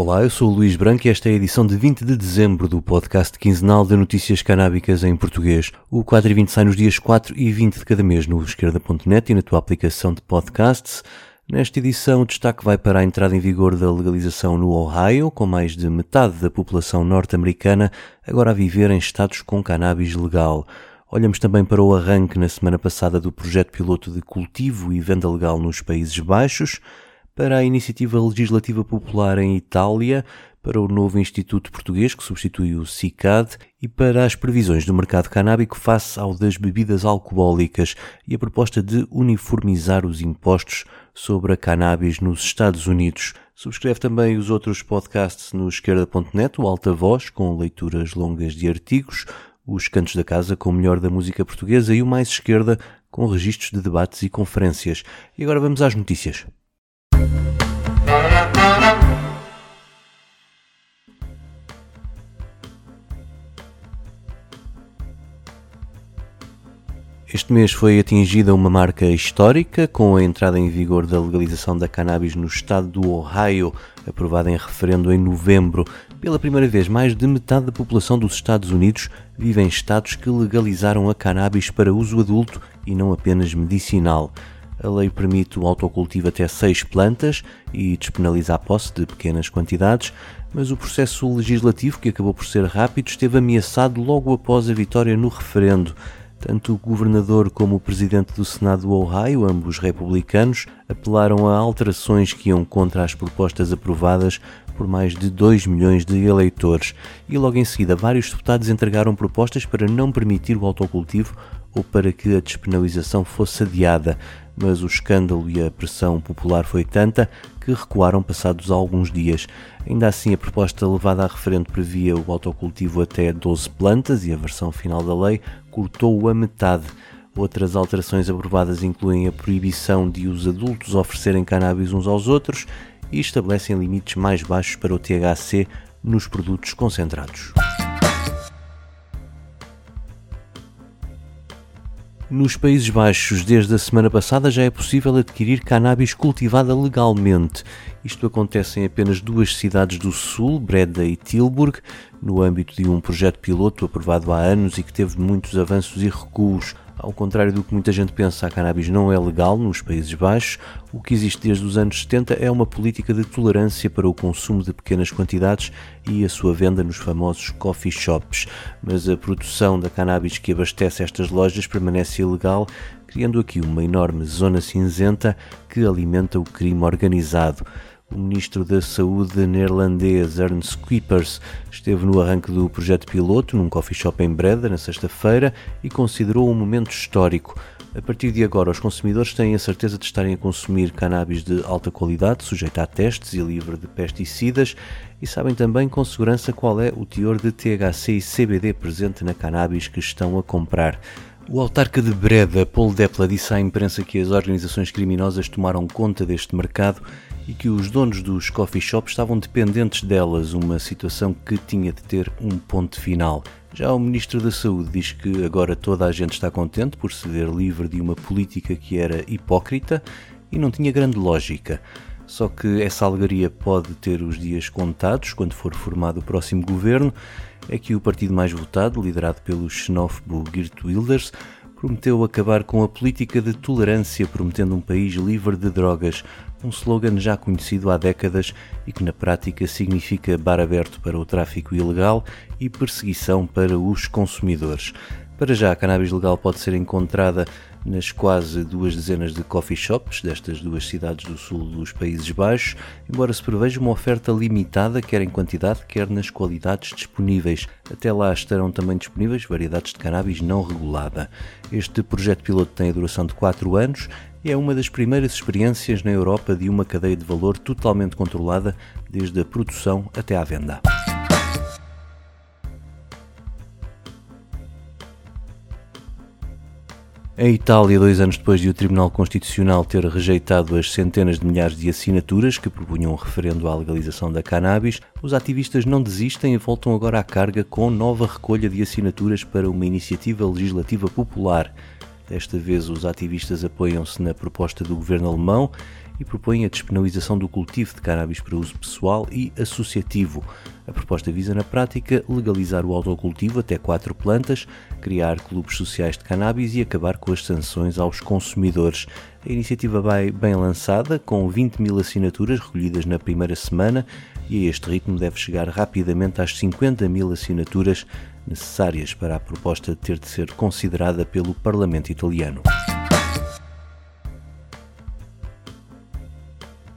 Olá, eu sou o Luís Branco e esta é a edição de 20 de dezembro do podcast quinzenal de notícias canábicas em português. O 4 e 20 sai nos dias 4 e 20 de cada mês no esquerda.net e na tua aplicação de podcasts. Nesta edição, o destaque vai para a entrada em vigor da legalização no Ohio, com mais de metade da população norte-americana agora a viver em estados com cannabis legal. Olhamos também para o arranque na semana passada do projeto piloto de cultivo e venda legal nos Países Baixos para a Iniciativa Legislativa Popular em Itália, para o novo Instituto Português, que substitui o CICAD, e para as previsões do mercado canábico face ao das bebidas alcoólicas e a proposta de uniformizar os impostos sobre a cannabis nos Estados Unidos. Subscreve também os outros podcasts no esquerda.net, o Alta Voz, com leituras longas de artigos, os Cantos da Casa com o melhor da música portuguesa e o Mais Esquerda com registros de debates e conferências. E agora vamos às notícias. Este mês foi atingida uma marca histórica com a entrada em vigor da legalização da cannabis no estado do Ohio, aprovada em referendo em novembro. Pela primeira vez, mais de metade da população dos Estados Unidos vive em estados que legalizaram a cannabis para uso adulto e não apenas medicinal. A lei permite o autocultivo até seis plantas e despenaliza a posse de pequenas quantidades, mas o processo legislativo, que acabou por ser rápido, esteve ameaçado logo após a vitória no referendo. Tanto o governador como o presidente do Senado do Ohio, ambos republicanos, apelaram a alterações que iam contra as propostas aprovadas por mais de 2 milhões de eleitores. E logo em seguida, vários deputados entregaram propostas para não permitir o autocultivo ou para que a despenalização fosse adiada. Mas o escândalo e a pressão popular foi tanta que recuaram passados alguns dias. Ainda assim, a proposta levada a referendo previa o autocultivo até 12 plantas e a versão final da lei cortou-o a metade. Outras alterações aprovadas incluem a proibição de os adultos oferecerem cannabis uns aos outros e estabelecem limites mais baixos para o THC nos produtos concentrados. Nos Países Baixos, desde a semana passada, já é possível adquirir cannabis cultivada legalmente. Isto acontece em apenas duas cidades do sul, Breda e Tilburg, no âmbito de um projeto piloto aprovado há anos e que teve muitos avanços e recuos. Ao contrário do que muita gente pensa, a cannabis não é legal nos Países Baixos. O que existe desde os anos 70 é uma política de tolerância para o consumo de pequenas quantidades e a sua venda nos famosos coffee shops. Mas a produção da cannabis que abastece estas lojas permanece ilegal, criando aqui uma enorme zona cinzenta que alimenta o crime organizado. O ministro da Saúde neerlandês Ernst Kuipers esteve no arranque do projeto piloto num coffee shop em Breda na sexta-feira e considerou um momento histórico. A partir de agora, os consumidores têm a certeza de estarem a consumir cannabis de alta qualidade, sujeito a testes e livre de pesticidas, e sabem também com segurança qual é o teor de THC e CBD presente na cannabis que estão a comprar. O autarca de Breda, Paul Depla, disse à imprensa que as organizações criminosas tomaram conta deste mercado e que os donos dos coffee shops estavam dependentes delas, uma situação que tinha de ter um ponto final. Já o Ministro da Saúde diz que agora toda a gente está contente por se ver livre de uma política que era hipócrita e não tinha grande lógica. Só que essa alegaria pode ter os dias contados quando for formado o próximo governo. É que o partido mais votado, liderado pelo xenófobo Geert Wilders, prometeu acabar com a política de tolerância, prometendo um país livre de drogas, um slogan já conhecido há décadas e que na prática significa bar aberto para o tráfico ilegal e perseguição para os consumidores. Para já, a cannabis legal pode ser encontrada nas quase duas dezenas de coffee shops destas duas cidades do sul dos Países Baixos, embora se preveja uma oferta limitada, quer em quantidade, quer nas qualidades disponíveis. Até lá estarão também disponíveis variedades de cannabis não regulada. Este projeto piloto tem a duração de 4 anos e é uma das primeiras experiências na Europa de uma cadeia de valor totalmente controlada, desde a produção até à venda. Em Itália, dois anos depois de o Tribunal Constitucional ter rejeitado as centenas de milhares de assinaturas que propunham um referendo à legalização da cannabis, os ativistas não desistem e voltam agora à carga com nova recolha de assinaturas para uma iniciativa legislativa popular. Desta vez, os ativistas apoiam-se na proposta do governo alemão e propõem a despenalização do cultivo de cannabis para uso pessoal e associativo. A proposta visa, na prática, legalizar o autocultivo até quatro plantas, criar clubes sociais de cannabis e acabar com as sanções aos consumidores. A iniciativa vai bem lançada, com 20 mil assinaturas recolhidas na primeira semana, e a este ritmo deve chegar rapidamente às 50 mil assinaturas necessárias para a proposta ter de ser considerada pelo Parlamento italiano.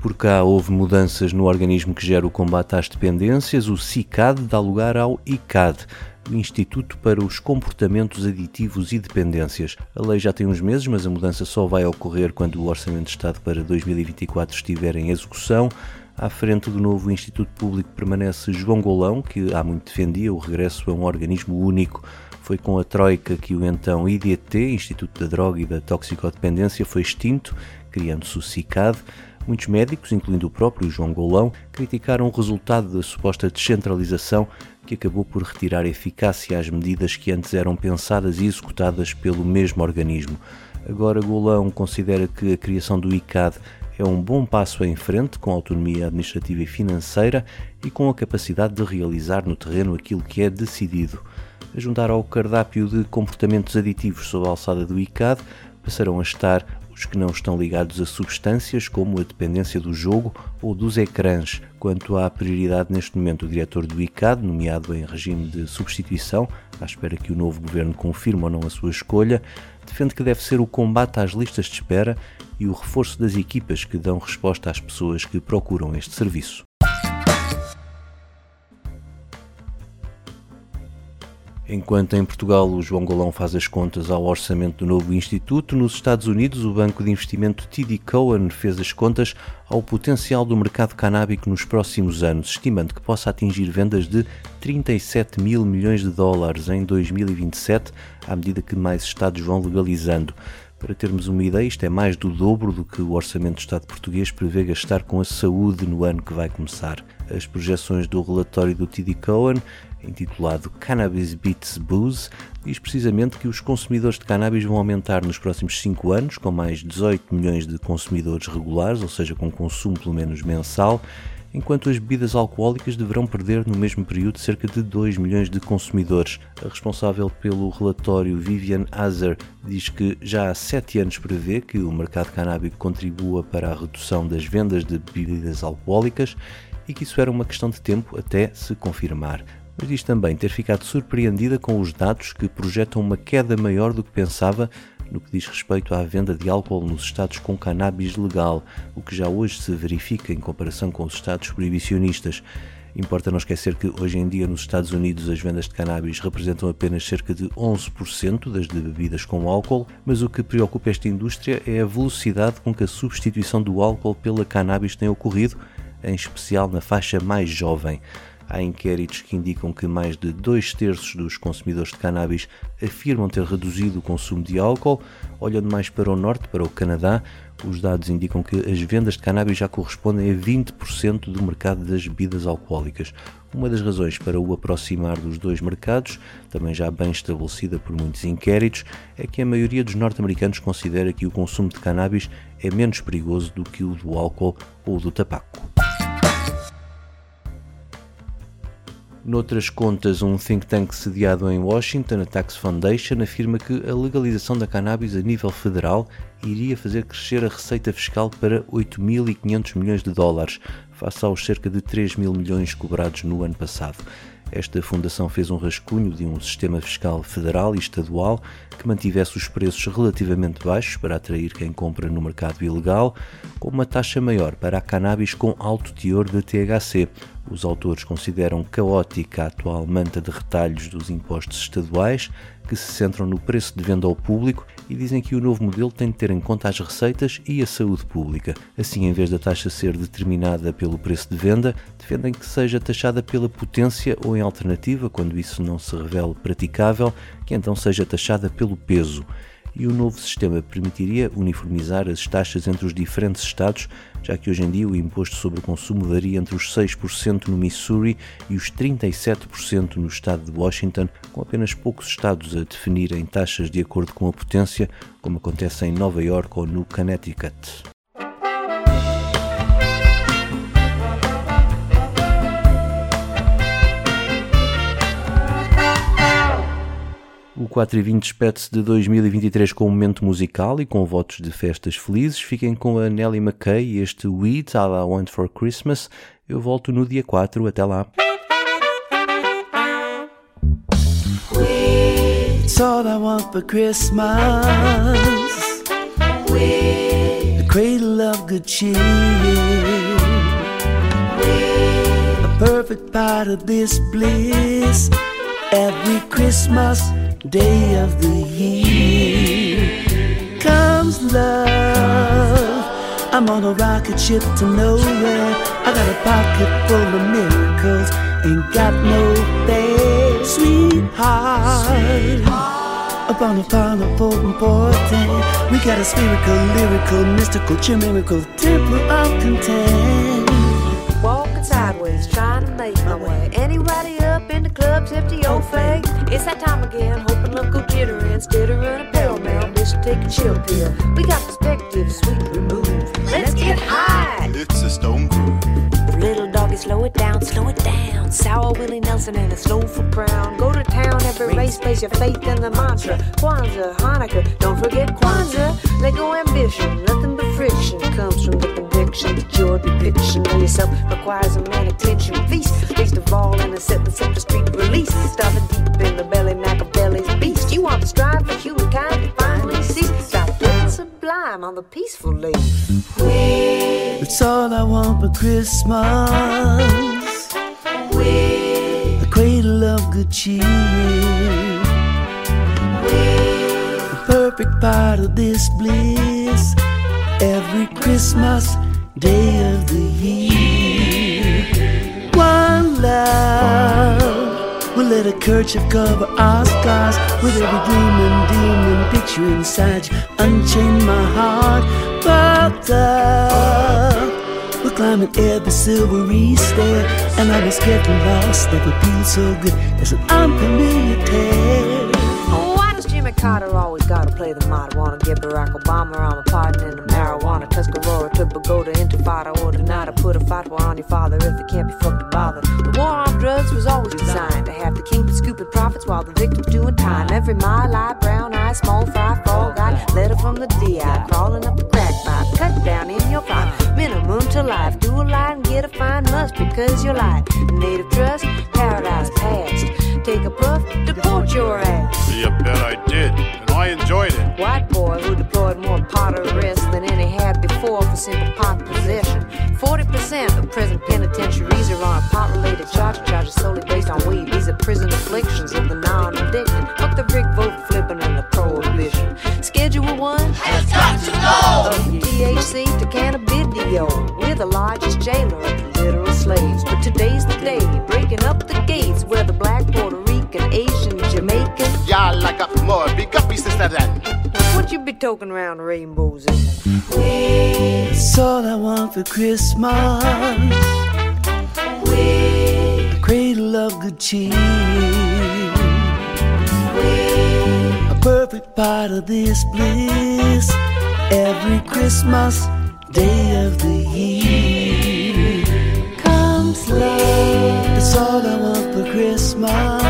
Por cá houve mudanças no organismo que gera o combate às dependências. O CICAD dá lugar ao ICAD, Instituto para os Comportamentos Aditivos e Dependências. A lei já tem uns meses, mas a mudança só vai ocorrer quando o Orçamento de Estado para 2024 estiver em execução. À frente do novo Instituto Público permanece João Golão, que há muito defendia o regresso a um organismo único. Foi com a Troika que o então IDT, Instituto da Droga e da Toxicodependência, foi extinto, criando-se o CICAD. Muitos médicos, incluindo o próprio João Golão, criticaram o resultado da suposta descentralização que acabou por retirar eficácia às medidas que antes eram pensadas e executadas pelo mesmo organismo. Agora Golão considera que a criação do ICAD é um bom passo em frente, com autonomia administrativa e financeira e com a capacidade de realizar no terreno aquilo que é decidido. A juntar ao cardápio de comportamentos aditivos sob a alçada do ICAD, passarão a estar que não estão ligados a substâncias como a dependência do jogo ou dos ecrãs. Quanto à prioridade neste momento, o diretor do ICAD, nomeado em regime de substituição, à espera que o novo governo confirme ou não a sua escolha, defende que deve ser o combate às listas de espera e o reforço das equipas que dão resposta às pessoas que procuram este serviço. Enquanto em Portugal o João Golão faz as contas ao orçamento do novo instituto, nos Estados Unidos o banco de investimento TD Cowen fez as contas ao potencial do mercado canábico nos próximos anos, estimando que possa atingir vendas de 37 mil milhões de dólares em 2027, à medida que mais estados vão legalizando. Para termos uma ideia, isto é mais do dobro do que o Orçamento do Estado português prevê gastar com a saúde no ano que vai começar. As projeções do relatório do TD Cowen intitulado Cannabis Beats Booze, diz precisamente que os consumidores de cannabis vão aumentar nos próximos 5 anos, com mais 18 milhões de consumidores regulares, ou seja, com consumo pelo menos mensal, enquanto as bebidas alcoólicas deverão perder no mesmo período cerca de 2 milhões de consumidores. A responsável pelo relatório, Vivian Azer, diz que já há 7 anos prevê que o mercado canábico contribua para a redução das vendas de bebidas alcoólicas e que isso era uma questão de tempo até se confirmar diz também ter ficado surpreendida com os dados que projetam uma queda maior do que pensava no que diz respeito à venda de álcool nos estados com cannabis legal, o que já hoje se verifica em comparação com os estados proibicionistas. Importa não esquecer que hoje em dia nos Estados Unidos as vendas de cannabis representam apenas cerca de 11% das de bebidas com álcool, mas o que preocupa esta indústria é a velocidade com que a substituição do álcool pela cannabis tem ocorrido, em especial na faixa mais jovem. Há inquéritos que indicam que mais de dois terços dos consumidores de cannabis afirmam ter reduzido o consumo de álcool. Olhando mais para o norte, para o Canadá, os dados indicam que as vendas de cannabis já correspondem a 20% do mercado das bebidas alcoólicas. Uma das razões para o aproximar dos dois mercados, também já bem estabelecida por muitos inquéritos, é que a maioria dos norte-americanos considera que o consumo de cannabis é menos perigoso do que o do álcool ou do tabaco. Noutras contas, um think tank sediado em Washington, a Tax Foundation, afirma que a legalização da cannabis a nível federal iria fazer crescer a receita fiscal para 8.500 milhões de dólares, face aos cerca de 3 mil milhões cobrados no ano passado. Esta fundação fez um rascunho de um sistema fiscal federal e estadual que mantivesse os preços relativamente baixos para atrair quem compra no mercado ilegal, com uma taxa maior para a cannabis com alto teor de THC. Os autores consideram caótica a atual manta de retalhos dos impostos estaduais, que se centram no preço de venda ao público e dizem que o novo modelo tem de ter em conta as receitas e a saúde pública. Assim, em vez da taxa ser determinada pelo preço de venda, defendem que seja taxada pela potência ou em alternativa, quando isso não se revela praticável, que então seja taxada pelo peso. E o novo sistema permitiria uniformizar as taxas entre os diferentes estados, já que hoje em dia o imposto sobre o consumo varia entre os 6% no Missouri e os 37% no estado de Washington, com apenas poucos estados a definirem taxas de acordo com a potência, como acontece em Nova York ou no Connecticut. O 4 e 20 despede-se de 2023 com um momento musical e com votos de festas felizes. Fiquem com a Nelly McKay e este Weeds All I Want For Christmas. Eu volto no dia 4. Até lá. It's all I want for Christmas. A cradle of good cheer. A perfect part of this bliss. Every Christmas. Day of the year comes love. I'm on a rocket ship to nowhere. I got a pocket full of miracles, ain't got no bad sweetheart. Up on a pile of important, we got a spherical, lyrical, mystical, chimerical temple of content. Walking sideways, trying to make my way. Anybody the club, tip to your face? It's that time again jittery instead of running pell mell. Bitch, take a chill pill. We got perspective, sweet remove. Let's get high. It's a stone groove. Little doggy, slow it down, slow it down. Sour Willie Nelson and a slow for crown. Go to town, every race, place your faith in the mantra. Kwanzaa, Hanukkah, don't forget Kwanzaa. Let go ambition, nothing but friction comes from the conviction that your depiction of yourself requires a man attention. Feast, least of all, in a set that set the street release. Stuff deep in the belly, Machiavelli's beast. You want to strive for humankind to finally cease. Stop getting sublime on the peaceful leaf. It's all I want for Christmas. A cradle of good cheer. A perfect part of this bliss. Every Christmas day of the year. One love let a kerchief cover our scars with every gleaming demon picture inside you. Unchain my heart, but we're climbing every silvery stair, and I was getting lost. Never feel so good as an unfamiliar tale. Why does Jimmy Carter always gotta play the model. Wanna get Barack Obama on a pardon in the marijuana. Tuscarora to Pagoda, Intifada, or deny to put a fatwa on your father if it can't be fucking bothered. Every mile, eye, brown eye, small fry, fall guy, letter from the DI, crawling up the crack pipe, cut down in your crime. Minimum to life, do a lie and get a fine must because you're light. Native trust, paradise past. Take a puff, deport your ass. You bet I did, and I enjoyed it. White boy who deployed more Potter arrests than any had before for simple pot possession. 40% of prison penitentiaries are on a pot related charge, charges solely based on weed. These are prison afflictions of the non addicted. What you be talking around rainbows in? It's all I want for Christmas. A cradle of good cheer. A perfect part of this bliss. Every Christmas day of the year comes love. It's all I want for Christmas.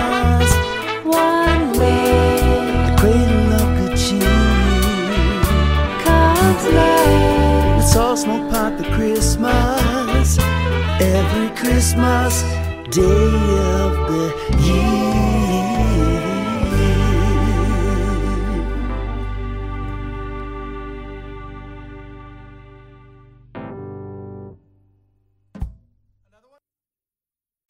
All smoke pot for Christmas. Every Christmas day of the year.